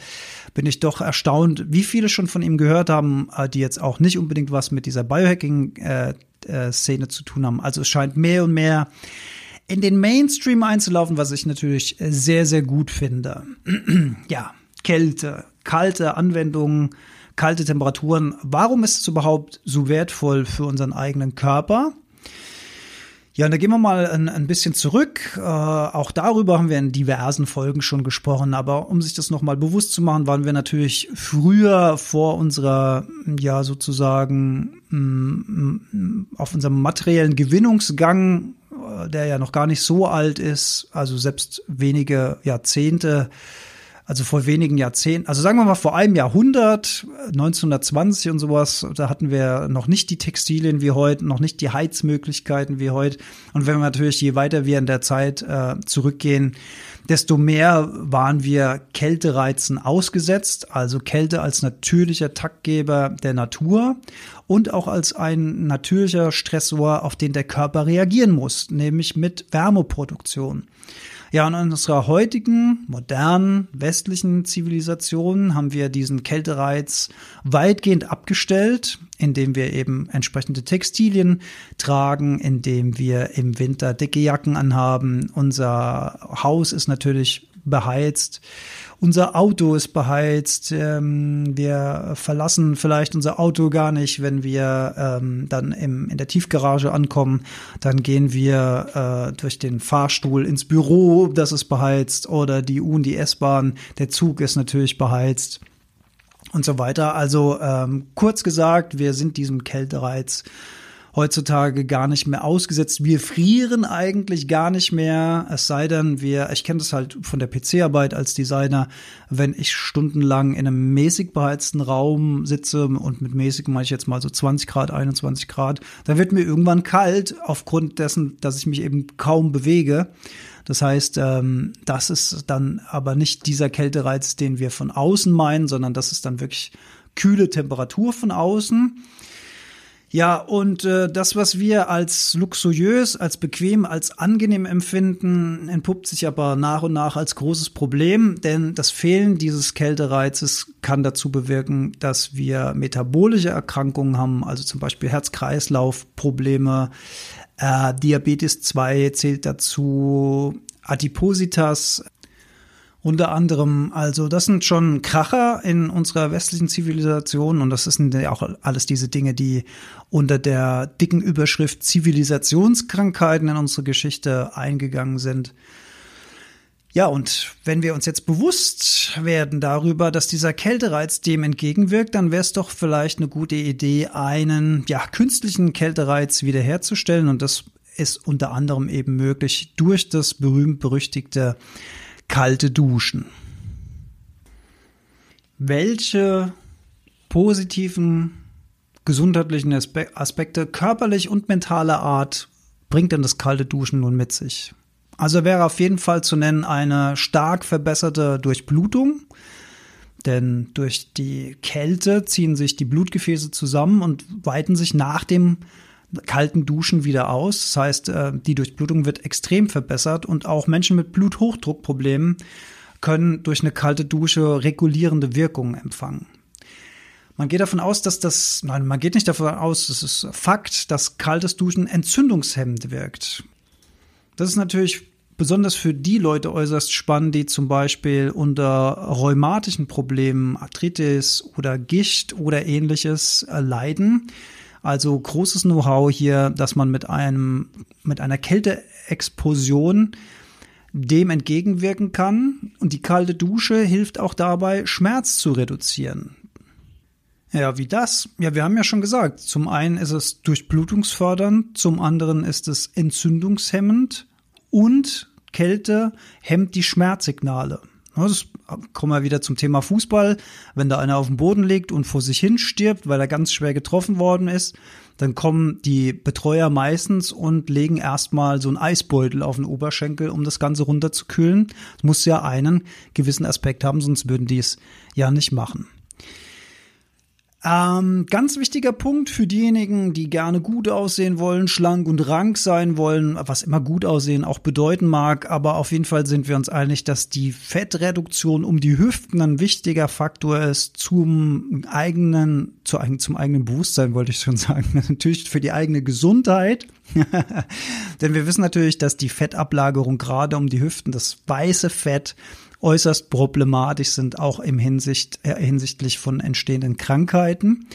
bin ich doch erstaunt, wie viele schon von ihm gehört haben, äh, die jetzt auch nicht unbedingt was mit dieser Biohacking-Szene äh, äh, zu tun haben. Also es scheint mehr und mehr in den Mainstream einzulaufen, was ich natürlich sehr, sehr gut finde. ja, Kälte, kalte Anwendungen kalte Temperaturen. Warum ist es überhaupt so wertvoll für unseren eigenen Körper? Ja, und da gehen wir mal ein, ein bisschen zurück. Äh, auch darüber haben wir in diversen Folgen schon gesprochen. Aber um sich das nochmal bewusst zu machen, waren wir natürlich früher vor unserer, ja, sozusagen, mm, auf unserem materiellen Gewinnungsgang, äh, der ja noch gar nicht so alt ist, also selbst wenige Jahrzehnte, also vor wenigen Jahrzehnten, also sagen wir mal vor einem Jahrhundert, 1920 und sowas, da hatten wir noch nicht die Textilien wie heute, noch nicht die Heizmöglichkeiten wie heute. Und wenn wir natürlich, je weiter wir in der Zeit äh, zurückgehen, desto mehr waren wir Kältereizen ausgesetzt, also Kälte als natürlicher Taktgeber der Natur und auch als ein natürlicher Stressor, auf den der Körper reagieren muss, nämlich mit Wärmeproduktion. Ja, in unserer heutigen, modernen, westlichen Zivilisation haben wir diesen Kältereiz weitgehend abgestellt, indem wir eben entsprechende Textilien tragen, indem wir im Winter dicke Jacken anhaben. Unser Haus ist natürlich beheizt unser Auto ist beheizt, ähm, wir verlassen vielleicht unser Auto gar nicht, wenn wir ähm, dann im, in der Tiefgarage ankommen, dann gehen wir äh, durch den Fahrstuhl ins Büro, das ist beheizt, oder die U- und die S-Bahn, der Zug ist natürlich beheizt und so weiter. Also ähm, kurz gesagt, wir sind diesem Kältereiz heutzutage gar nicht mehr ausgesetzt. Wir frieren eigentlich gar nicht mehr, es sei denn, wir, ich kenne das halt von der PC-Arbeit als Designer, wenn ich stundenlang in einem mäßig beheizten Raum sitze und mit mäßig meine ich jetzt mal so 20 Grad, 21 Grad, dann wird mir irgendwann kalt aufgrund dessen, dass ich mich eben kaum bewege. Das heißt, ähm, das ist dann aber nicht dieser Kältereiz, den wir von außen meinen, sondern das ist dann wirklich kühle Temperatur von außen. Ja, und äh, das, was wir als luxuriös, als bequem, als angenehm empfinden, entpuppt sich aber nach und nach als großes Problem, denn das Fehlen dieses Kältereizes kann dazu bewirken, dass wir metabolische Erkrankungen haben, also zum Beispiel Herz-Kreislauf-Probleme, äh, Diabetes 2 zählt dazu, Adipositas, unter anderem, also das sind schon Kracher in unserer westlichen Zivilisation und das sind ja auch alles diese Dinge, die unter der dicken Überschrift Zivilisationskrankheiten in unsere Geschichte eingegangen sind. Ja, und wenn wir uns jetzt bewusst werden darüber, dass dieser Kältereiz dem entgegenwirkt, dann wäre es doch vielleicht eine gute Idee, einen ja, künstlichen Kältereiz wiederherzustellen. Und das ist unter anderem eben möglich durch das berühmt-berüchtigte kalte Duschen. Welche positiven gesundheitlichen Aspekte körperlich und mentaler Art bringt denn das kalte Duschen nun mit sich? Also wäre auf jeden Fall zu nennen eine stark verbesserte Durchblutung, denn durch die Kälte ziehen sich die Blutgefäße zusammen und weiten sich nach dem kalten Duschen wieder aus. Das heißt, äh, die Durchblutung wird extrem verbessert und auch Menschen mit Bluthochdruckproblemen können durch eine kalte Dusche regulierende Wirkungen empfangen. Man geht davon aus, dass das, nein, man geht nicht davon aus, das ist Fakt, dass kaltes Duschen entzündungshemmend wirkt. Das ist natürlich besonders für die Leute äußerst spannend, die zum Beispiel unter rheumatischen Problemen, Arthritis oder Gicht oder ähnliches äh, leiden. Also großes Know-how hier, dass man mit einem, mit einer Kälteexplosion dem entgegenwirken kann. Und die kalte Dusche hilft auch dabei, Schmerz zu reduzieren. Ja, wie das? Ja, wir haben ja schon gesagt, zum einen ist es durchblutungsfördernd, zum anderen ist es entzündungshemmend und Kälte hemmt die Schmerzsignale. Das kommen wir wieder zum Thema Fußball. Wenn da einer auf dem Boden liegt und vor sich hin stirbt, weil er ganz schwer getroffen worden ist, dann kommen die Betreuer meistens und legen erstmal so einen Eisbeutel auf den Oberschenkel, um das Ganze runterzukühlen. Das muss ja einen gewissen Aspekt haben, sonst würden die es ja nicht machen. Ähm, ganz wichtiger Punkt für diejenigen, die gerne gut aussehen wollen, schlank und rank sein wollen, was immer gut aussehen auch bedeuten mag, aber auf jeden Fall sind wir uns einig, dass die Fettreduktion um die Hüften ein wichtiger Faktor ist zum eigenen, zu, zum eigenen Bewusstsein, wollte ich schon sagen. Natürlich für die eigene Gesundheit. Denn wir wissen natürlich, dass die Fettablagerung gerade um die Hüften, das weiße Fett, äußerst problematisch sind, auch im Hinsicht, äh, hinsichtlich von entstehenden Krankheiten.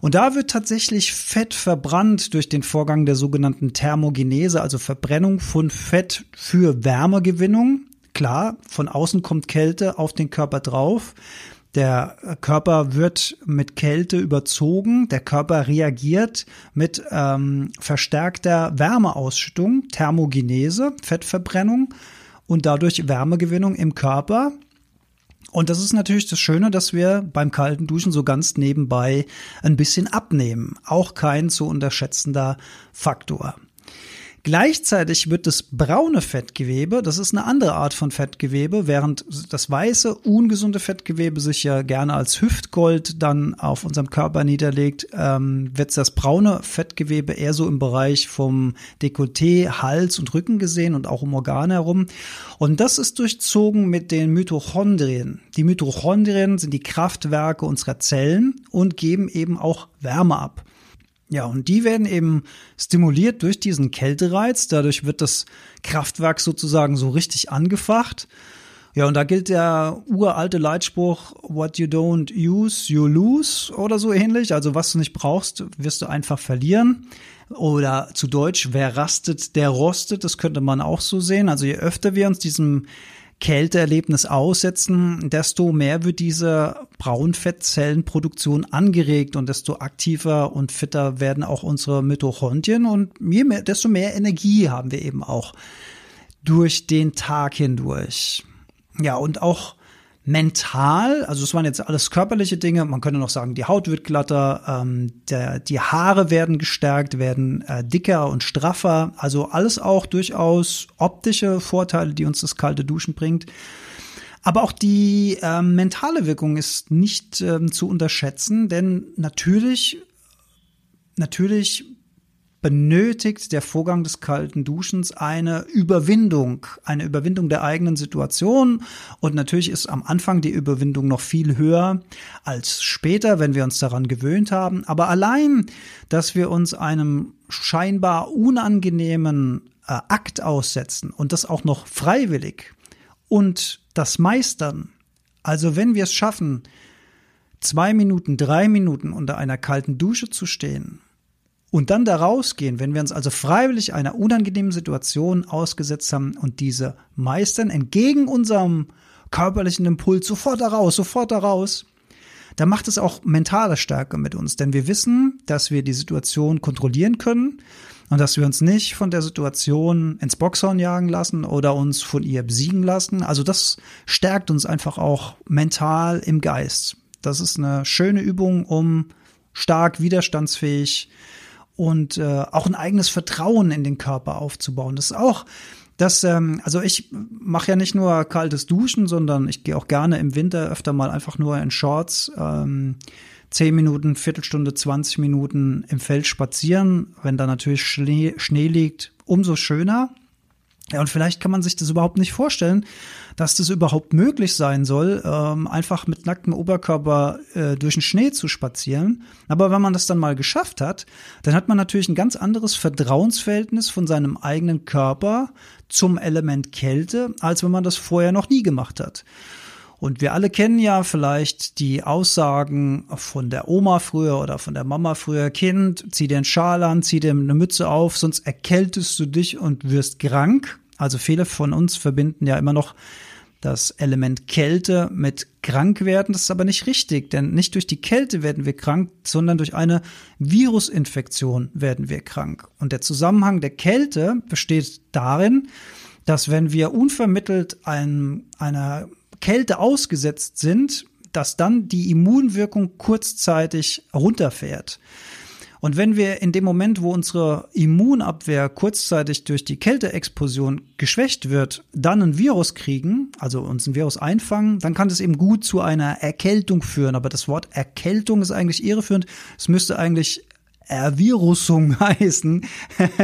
Und da wird tatsächlich Fett verbrannt durch den Vorgang der sogenannten Thermogenese, also Verbrennung von Fett für Wärmegewinnung. Klar, von außen kommt Kälte auf den Körper drauf. Der Körper wird mit Kälte überzogen. Der Körper reagiert mit ähm, verstärkter Wärmeausschüttung, Thermogenese, Fettverbrennung und dadurch Wärmegewinnung im Körper. Und das ist natürlich das Schöne, dass wir beim kalten Duschen so ganz nebenbei ein bisschen abnehmen. Auch kein zu unterschätzender Faktor. Gleichzeitig wird das braune Fettgewebe, das ist eine andere Art von Fettgewebe, während das weiße, ungesunde Fettgewebe sich ja gerne als Hüftgold dann auf unserem Körper niederlegt, ähm, wird das braune Fettgewebe eher so im Bereich vom Dekolleté, Hals und Rücken gesehen und auch um Organe herum. Und das ist durchzogen mit den Mitochondrien. Die Mitochondrien sind die Kraftwerke unserer Zellen und geben eben auch Wärme ab. Ja, und die werden eben stimuliert durch diesen Kältereiz. Dadurch wird das Kraftwerk sozusagen so richtig angefacht. Ja, und da gilt der uralte Leitspruch, what you don't use, you lose oder so ähnlich. Also was du nicht brauchst, wirst du einfach verlieren. Oder zu Deutsch, wer rastet, der rostet. Das könnte man auch so sehen. Also je öfter wir uns diesem Kälteerlebnis aussetzen, desto mehr wird diese Braunfettzellenproduktion angeregt und desto aktiver und fitter werden auch unsere Mitochondrien und je mehr, desto mehr Energie haben wir eben auch durch den Tag hindurch. Ja, und auch mental, also es waren jetzt alles körperliche Dinge, man könnte noch sagen, die Haut wird glatter, ähm, der, die Haare werden gestärkt, werden äh, dicker und straffer, also alles auch durchaus optische Vorteile, die uns das kalte Duschen bringt. Aber auch die ähm, mentale Wirkung ist nicht ähm, zu unterschätzen, denn natürlich natürlich benötigt der Vorgang des kalten Duschens eine Überwindung, eine Überwindung der eigenen Situation. Und natürlich ist am Anfang die Überwindung noch viel höher als später, wenn wir uns daran gewöhnt haben. Aber allein, dass wir uns einem scheinbar unangenehmen äh, Akt aussetzen und das auch noch freiwillig und das meistern, also wenn wir es schaffen, zwei Minuten, drei Minuten unter einer kalten Dusche zu stehen und dann da rausgehen, wenn wir uns also freiwillig einer unangenehmen Situation ausgesetzt haben und diese meistern, entgegen unserem körperlichen Impuls, sofort da raus, sofort da raus, dann macht es auch mentale Stärke mit uns, denn wir wissen, dass wir die Situation kontrollieren können und dass wir uns nicht von der Situation ins Boxhorn jagen lassen oder uns von ihr besiegen lassen. Also das stärkt uns einfach auch mental im Geist. Das ist eine schöne Übung, um stark widerstandsfähig und äh, auch ein eigenes Vertrauen in den Körper aufzubauen. Das ist auch das, ähm, also ich mache ja nicht nur kaltes Duschen, sondern ich gehe auch gerne im Winter öfter mal einfach nur in Shorts. Ähm, 10 Minuten, Viertelstunde, 20 Minuten im Feld spazieren. Wenn da natürlich Schnee, Schnee liegt, umso schöner. Ja, und vielleicht kann man sich das überhaupt nicht vorstellen, dass das überhaupt möglich sein soll, ähm, einfach mit nacktem Oberkörper äh, durch den Schnee zu spazieren. Aber wenn man das dann mal geschafft hat, dann hat man natürlich ein ganz anderes Vertrauensverhältnis von seinem eigenen Körper zum Element Kälte, als wenn man das vorher noch nie gemacht hat. Und wir alle kennen ja vielleicht die Aussagen von der Oma früher oder von der Mama früher, Kind, zieh dir einen Schal an, zieh dir eine Mütze auf, sonst erkältest du dich und wirst krank. Also viele von uns verbinden ja immer noch das Element Kälte mit krank werden. Das ist aber nicht richtig, denn nicht durch die Kälte werden wir krank, sondern durch eine Virusinfektion werden wir krank. Und der Zusammenhang der Kälte besteht darin, dass wenn wir unvermittelt ein, einer Kälte ausgesetzt sind, dass dann die Immunwirkung kurzzeitig runterfährt. Und wenn wir in dem Moment, wo unsere Immunabwehr kurzzeitig durch die Kälteexplosion geschwächt wird, dann ein Virus kriegen, also uns ein Virus einfangen, dann kann das eben gut zu einer Erkältung führen. Aber das Wort Erkältung ist eigentlich irreführend. Es müsste eigentlich Ervirusung heißen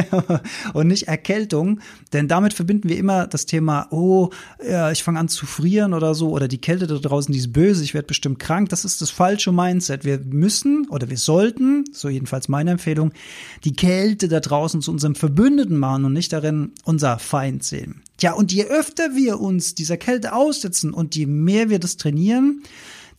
und nicht Erkältung, denn damit verbinden wir immer das Thema, oh, ja, ich fange an zu frieren oder so oder die Kälte da draußen, die ist böse, ich werde bestimmt krank. Das ist das falsche Mindset. Wir müssen oder wir sollten, so jedenfalls meine Empfehlung, die Kälte da draußen zu unserem Verbündeten machen und nicht darin unser Feind sehen. Ja, und je öfter wir uns dieser Kälte aussetzen und je mehr wir das trainieren,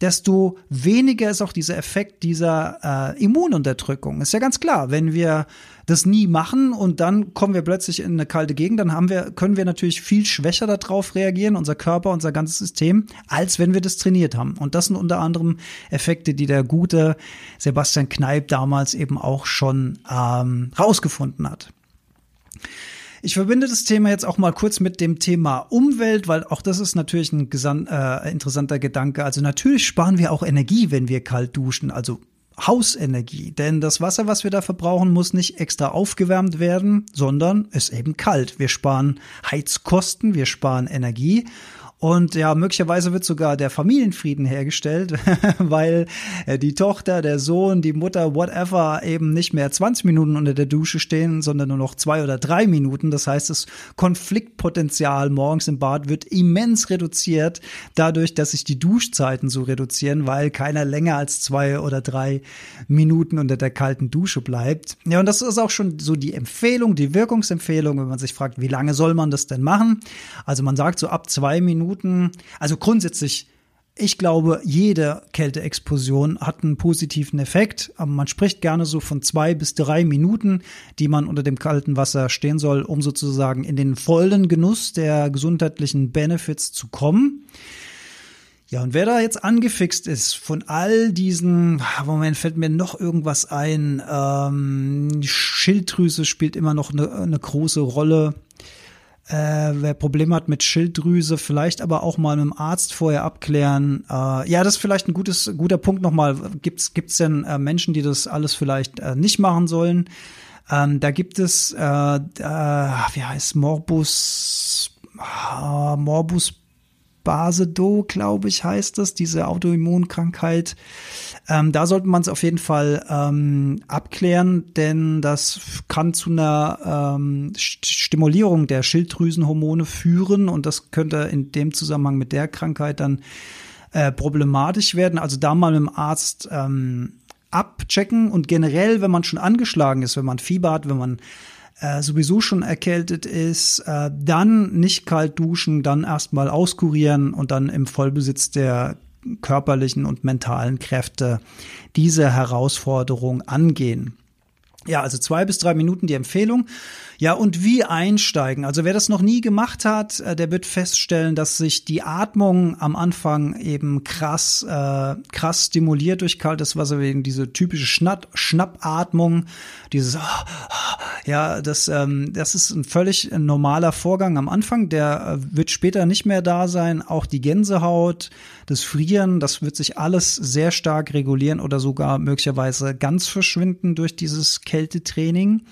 desto weniger ist auch dieser Effekt dieser äh, Immununterdrückung. Ist ja ganz klar, wenn wir das nie machen und dann kommen wir plötzlich in eine kalte Gegend, dann haben wir, können wir natürlich viel schwächer darauf reagieren, unser Körper, unser ganzes System, als wenn wir das trainiert haben. Und das sind unter anderem Effekte, die der gute Sebastian Kneip damals eben auch schon ähm, rausgefunden hat. Ich verbinde das Thema jetzt auch mal kurz mit dem Thema Umwelt, weil auch das ist natürlich ein äh, interessanter Gedanke. Also natürlich sparen wir auch Energie, wenn wir kalt duschen, also Hausenergie. Denn das Wasser, was wir da verbrauchen, muss nicht extra aufgewärmt werden, sondern ist eben kalt. Wir sparen Heizkosten, wir sparen Energie und ja, möglicherweise wird sogar der Familienfrieden hergestellt, weil äh, die Tochter, der Sohn, die Mutter, whatever, eben nicht mehr 20 Minuten unter der Dusche stehen, sondern nur noch zwei oder drei Minuten. Das heißt, das Konfliktpotenzial morgens im Bad wird immens reduziert, dadurch, dass sich die Duschzeiten so reduzieren, weil keiner länger als zwei oder drei Minuten unter der kalten Dusche bleibt. Ja, und das ist auch schon so die Empfehlung, die Wirkungsempfehlung, wenn man sich fragt, wie lange soll man das denn machen? Also man sagt so ab zwei Minuten Minuten. Also grundsätzlich, ich glaube, jede Kälteexplosion hat einen positiven Effekt. Aber man spricht gerne so von zwei bis drei Minuten, die man unter dem kalten Wasser stehen soll, um sozusagen in den vollen Genuss der gesundheitlichen Benefits zu kommen. Ja, und wer da jetzt angefixt ist von all diesen, Moment, fällt mir noch irgendwas ein. Ähm, Schilddrüse spielt immer noch eine, eine große Rolle. Äh, wer Probleme hat mit Schilddrüse, vielleicht aber auch mal mit dem Arzt vorher abklären. Äh, ja, das ist vielleicht ein gutes, guter Punkt nochmal. Gibt's, gibt's denn äh, Menschen, die das alles vielleicht äh, nicht machen sollen? Ähm, da gibt es, äh, äh, wie heißt Morbus, äh, Morbus Basedow, glaube ich, heißt das, diese Autoimmunkrankheit. Ähm, da sollte man es auf jeden Fall ähm, abklären, denn das kann zu einer ähm, Stimulierung der Schilddrüsenhormone führen und das könnte in dem Zusammenhang mit der Krankheit dann äh, problematisch werden. Also da mal mit dem Arzt ähm, abchecken und generell, wenn man schon angeschlagen ist, wenn man Fieber hat, wenn man äh, sowieso schon erkältet ist, äh, dann nicht kalt duschen, dann erstmal auskurieren und dann im Vollbesitz der körperlichen und mentalen Kräfte diese Herausforderung angehen. Ja, also zwei bis drei Minuten die Empfehlung. Ja, und wie einsteigen? Also wer das noch nie gemacht hat, äh, der wird feststellen, dass sich die Atmung am Anfang eben krass, äh, krass stimuliert durch kaltes Wasser, wegen diese typische Schnapp Schnappatmung, dieses, ja, das, ähm, das ist ein völlig normaler Vorgang am Anfang, der äh, wird später nicht mehr da sein. Auch die Gänsehaut, das Frieren, das wird sich alles sehr stark regulieren oder sogar möglicherweise ganz verschwinden durch dieses Kältetraining.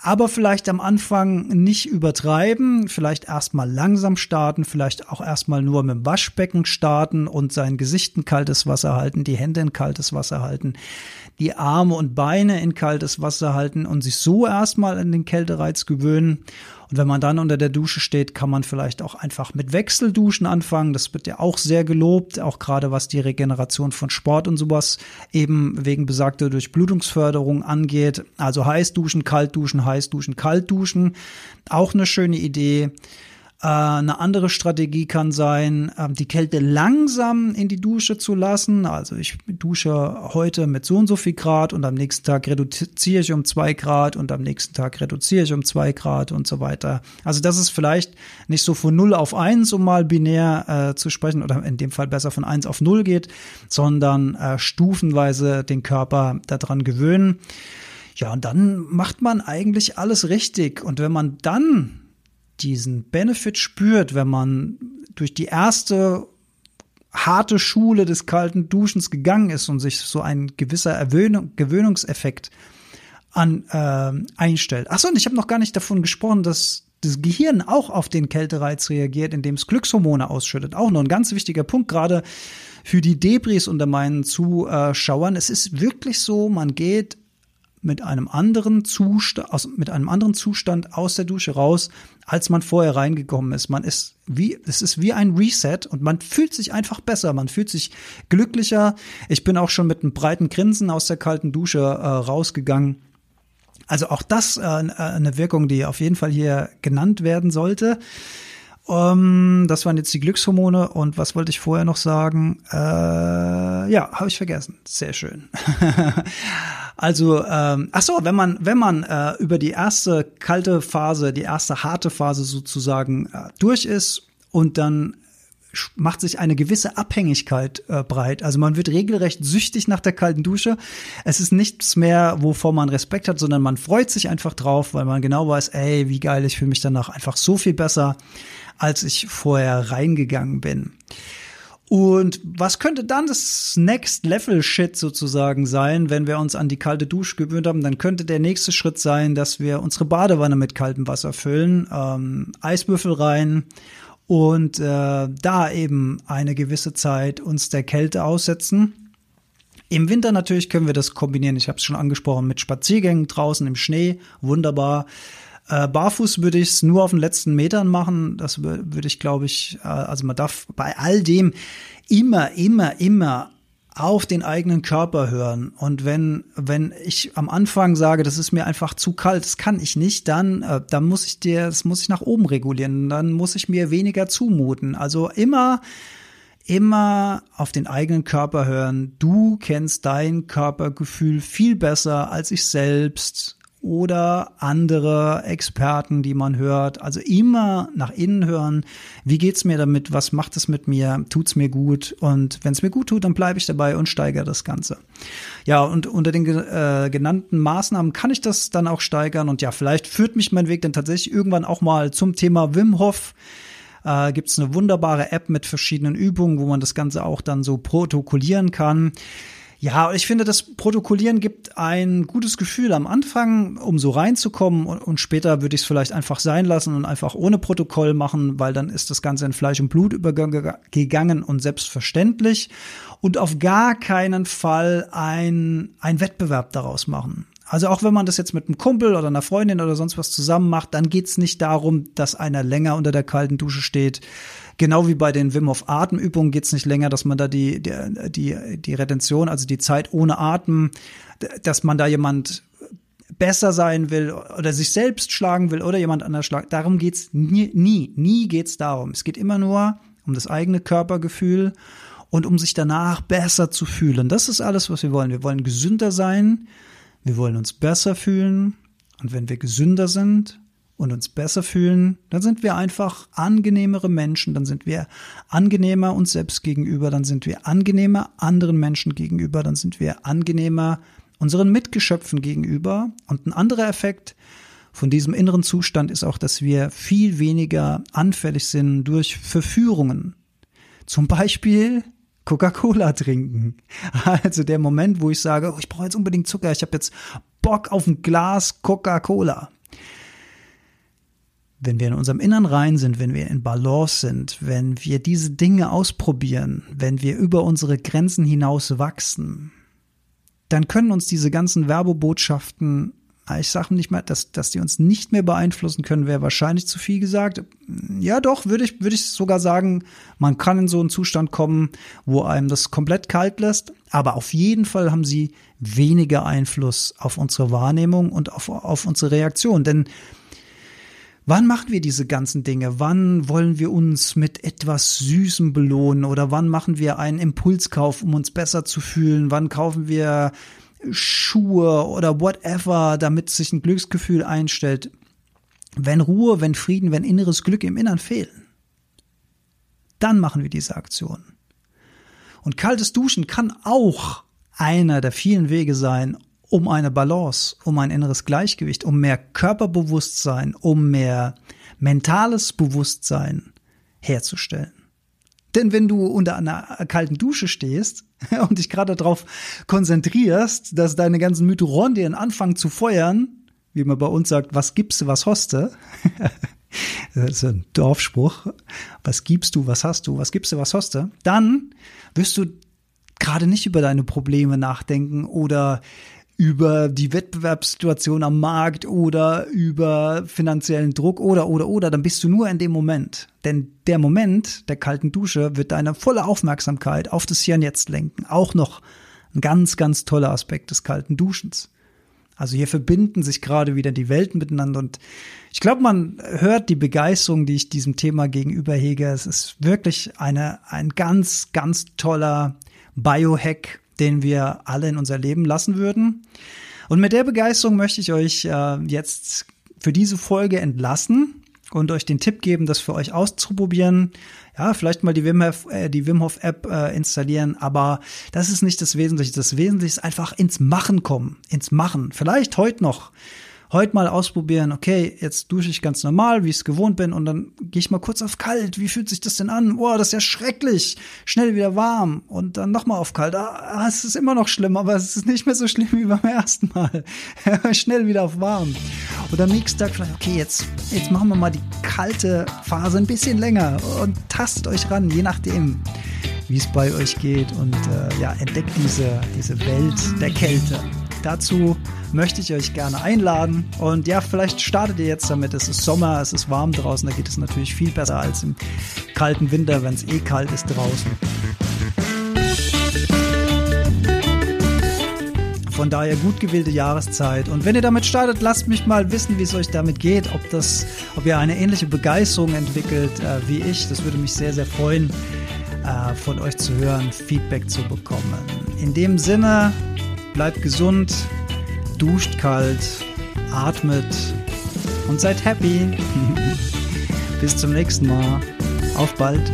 Aber vielleicht am Anfang nicht übertreiben, vielleicht erstmal langsam starten, vielleicht auch erstmal nur mit dem Waschbecken starten und sein Gesicht in kaltes Wasser halten, die Hände in kaltes Wasser halten, die Arme und Beine in kaltes Wasser halten und sich so erstmal an den Kältereiz gewöhnen und wenn man dann unter der Dusche steht, kann man vielleicht auch einfach mit Wechselduschen anfangen. Das wird ja auch sehr gelobt, auch gerade was die Regeneration von Sport und sowas eben wegen besagter Durchblutungsförderung angeht. Also heiß duschen, kalt duschen, heiß duschen, kalt duschen. Auch eine schöne Idee. Äh, eine andere Strategie kann sein, ähm, die Kälte langsam in die Dusche zu lassen. Also ich dusche heute mit so und so viel Grad und am nächsten Tag reduziere ich um zwei Grad und am nächsten Tag reduziere ich um zwei Grad und so weiter. Also das ist vielleicht nicht so von 0 auf 1, um mal binär äh, zu sprechen, oder in dem Fall besser von 1 auf 0 geht, sondern äh, stufenweise den Körper daran gewöhnen. Ja, und dann macht man eigentlich alles richtig. Und wenn man dann diesen Benefit spürt, wenn man durch die erste harte Schule des kalten Duschens gegangen ist und sich so ein gewisser Erwöhnung, Gewöhnungseffekt an, äh, einstellt. Achso, und ich habe noch gar nicht davon gesprochen, dass das Gehirn auch auf den Kältereiz reagiert, indem es Glückshormone ausschüttet. Auch noch ein ganz wichtiger Punkt, gerade für die Debris unter meinen Zuschauern. Es ist wirklich so, man geht mit einem anderen Zustand, aus, mit einem anderen Zustand aus der Dusche raus, als man vorher reingekommen ist. Man ist wie, es ist wie ein Reset und man fühlt sich einfach besser, man fühlt sich glücklicher. Ich bin auch schon mit einem breiten Grinsen aus der kalten Dusche äh, rausgegangen. Also auch das äh, eine Wirkung, die auf jeden Fall hier genannt werden sollte. Um, ähm, das waren jetzt die Glückshormone und was wollte ich vorher noch sagen? Äh, ja, habe ich vergessen. Sehr schön. also, ähm, ach so, wenn man wenn man äh, über die erste kalte Phase, die erste harte Phase sozusagen äh, durch ist und dann macht sich eine gewisse Abhängigkeit äh, breit. Also man wird regelrecht süchtig nach der kalten Dusche. Es ist nichts mehr, wovor man Respekt hat, sondern man freut sich einfach drauf, weil man genau weiß, ey, wie geil, ich fühle mich danach einfach so viel besser als ich vorher reingegangen bin. Und was könnte dann das Next Level Shit sozusagen sein, wenn wir uns an die kalte Dusche gewöhnt haben? Dann könnte der nächste Schritt sein, dass wir unsere Badewanne mit kaltem Wasser füllen, ähm, Eiswürfel rein und äh, da eben eine gewisse Zeit uns der Kälte aussetzen. Im Winter natürlich können wir das kombinieren. Ich habe es schon angesprochen mit Spaziergängen draußen im Schnee, wunderbar. Äh, barfuß würde ich es nur auf den letzten Metern machen. Das würde ich, glaube ich, äh, also man darf bei all dem immer, immer, immer auf den eigenen Körper hören. Und wenn, wenn ich am Anfang sage, das ist mir einfach zu kalt, das kann ich nicht, dann, äh, dann muss ich dir, das muss ich nach oben regulieren. Dann muss ich mir weniger zumuten. Also immer, immer auf den eigenen Körper hören. Du kennst dein Körpergefühl viel besser als ich selbst oder andere Experten, die man hört. Also immer nach innen hören. Wie geht's mir damit? Was macht es mit mir? Tut's mir gut? Und wenn es mir gut tut, dann bleibe ich dabei und steigere das Ganze. Ja, und unter den äh, genannten Maßnahmen kann ich das dann auch steigern. Und ja, vielleicht führt mich mein Weg dann tatsächlich irgendwann auch mal zum Thema Wim Hof. Äh, Gibt es eine wunderbare App mit verschiedenen Übungen, wo man das Ganze auch dann so protokollieren kann. Ja, ich finde, das Protokollieren gibt ein gutes Gefühl am Anfang, um so reinzukommen und, später würde ich es vielleicht einfach sein lassen und einfach ohne Protokoll machen, weil dann ist das Ganze in Fleisch und Blut übergegangen und selbstverständlich und auf gar keinen Fall ein, ein Wettbewerb daraus machen. Also auch wenn man das jetzt mit einem Kumpel oder einer Freundin oder sonst was zusammen macht, dann geht's nicht darum, dass einer länger unter der kalten Dusche steht Genau wie bei den Wim Hof Atemübungen geht es nicht länger, dass man da die, die, die, die Retention, also die Zeit ohne Atmen, dass man da jemand besser sein will oder sich selbst schlagen will oder jemand anders schlagen. Darum geht's nie, nie, nie geht's darum. Es geht immer nur um das eigene Körpergefühl und um sich danach besser zu fühlen. Das ist alles, was wir wollen. Wir wollen gesünder sein, wir wollen uns besser fühlen und wenn wir gesünder sind, und uns besser fühlen, dann sind wir einfach angenehmere Menschen, dann sind wir angenehmer uns selbst gegenüber, dann sind wir angenehmer anderen Menschen gegenüber, dann sind wir angenehmer unseren Mitgeschöpfen gegenüber. Und ein anderer Effekt von diesem inneren Zustand ist auch, dass wir viel weniger anfällig sind durch Verführungen. Zum Beispiel Coca-Cola trinken. Also der Moment, wo ich sage, oh, ich brauche jetzt unbedingt Zucker, ich habe jetzt Bock auf ein Glas Coca-Cola wenn wir in unserem Innern rein sind, wenn wir in Balance sind, wenn wir diese Dinge ausprobieren, wenn wir über unsere Grenzen hinaus wachsen, dann können uns diese ganzen Werbebotschaften, ich sage nicht mal, dass, dass die uns nicht mehr beeinflussen können, wäre wahrscheinlich zu viel gesagt. Ja, doch, würde ich, würde ich sogar sagen, man kann in so einen Zustand kommen, wo einem das komplett kalt lässt. Aber auf jeden Fall haben sie weniger Einfluss auf unsere Wahrnehmung und auf, auf unsere Reaktion. Denn Wann machen wir diese ganzen Dinge? Wann wollen wir uns mit etwas Süßem belohnen? Oder wann machen wir einen Impulskauf, um uns besser zu fühlen? Wann kaufen wir Schuhe oder whatever, damit sich ein Glücksgefühl einstellt? Wenn Ruhe, wenn Frieden, wenn inneres Glück im Innern fehlen, dann machen wir diese Aktion. Und kaltes Duschen kann auch einer der vielen Wege sein, um eine Balance, um ein inneres Gleichgewicht, um mehr Körperbewusstsein, um mehr mentales Bewusstsein herzustellen. Denn wenn du unter einer kalten Dusche stehst und dich gerade darauf konzentrierst, dass deine ganzen Mitochondrien anfangen zu feuern, wie man bei uns sagt, was gibst du, was hast du? das ist ein Dorfspruch. Was gibst du, was hast du, was gibst du, was hast du? Dann wirst du gerade nicht über deine Probleme nachdenken oder über die Wettbewerbssituation am Markt oder über finanziellen Druck oder, oder, oder, dann bist du nur in dem Moment. Denn der Moment der kalten Dusche wird deine volle Aufmerksamkeit auf das Hier und Jetzt lenken. Auch noch ein ganz, ganz toller Aspekt des kalten Duschens. Also hier verbinden sich gerade wieder die Welten miteinander und ich glaube, man hört die Begeisterung, die ich diesem Thema gegenüber hege. Es ist wirklich eine, ein ganz, ganz toller Biohack, den wir alle in unser Leben lassen würden. Und mit der Begeisterung möchte ich euch äh, jetzt für diese Folge entlassen und euch den Tipp geben, das für euch auszuprobieren. Ja, vielleicht mal die Wim Hof, äh, die Wim Hof App äh, installieren, aber das ist nicht das Wesentliche. Das Wesentliche ist einfach ins Machen kommen, ins Machen. Vielleicht heute noch heute mal ausprobieren, okay, jetzt dusche ich ganz normal, wie ich es gewohnt bin, und dann gehe ich mal kurz auf kalt. Wie fühlt sich das denn an? Boah, das ist ja schrecklich. Schnell wieder warm und dann nochmal auf kalt. Ah, es ist immer noch schlimm, aber es ist nicht mehr so schlimm wie beim ersten Mal. Schnell wieder auf warm. Und am nächsten Tag vielleicht, okay, jetzt, jetzt machen wir mal die kalte Phase ein bisschen länger und tastet euch ran, je nachdem, wie es bei euch geht und äh, ja, entdeckt diese, diese Welt der Kälte. Dazu möchte ich euch gerne einladen. Und ja, vielleicht startet ihr jetzt damit. Es ist Sommer, es ist warm draußen. Da geht es natürlich viel besser als im kalten Winter, wenn es eh kalt ist draußen. Von daher gut gewählte Jahreszeit. Und wenn ihr damit startet, lasst mich mal wissen, wie es euch damit geht, ob das, ob ihr eine ähnliche Begeisterung entwickelt äh, wie ich. Das würde mich sehr, sehr freuen, äh, von euch zu hören, Feedback zu bekommen. In dem Sinne, bleibt gesund, duscht kalt, atmet und seid happy. Bis zum nächsten Mal. Auf bald.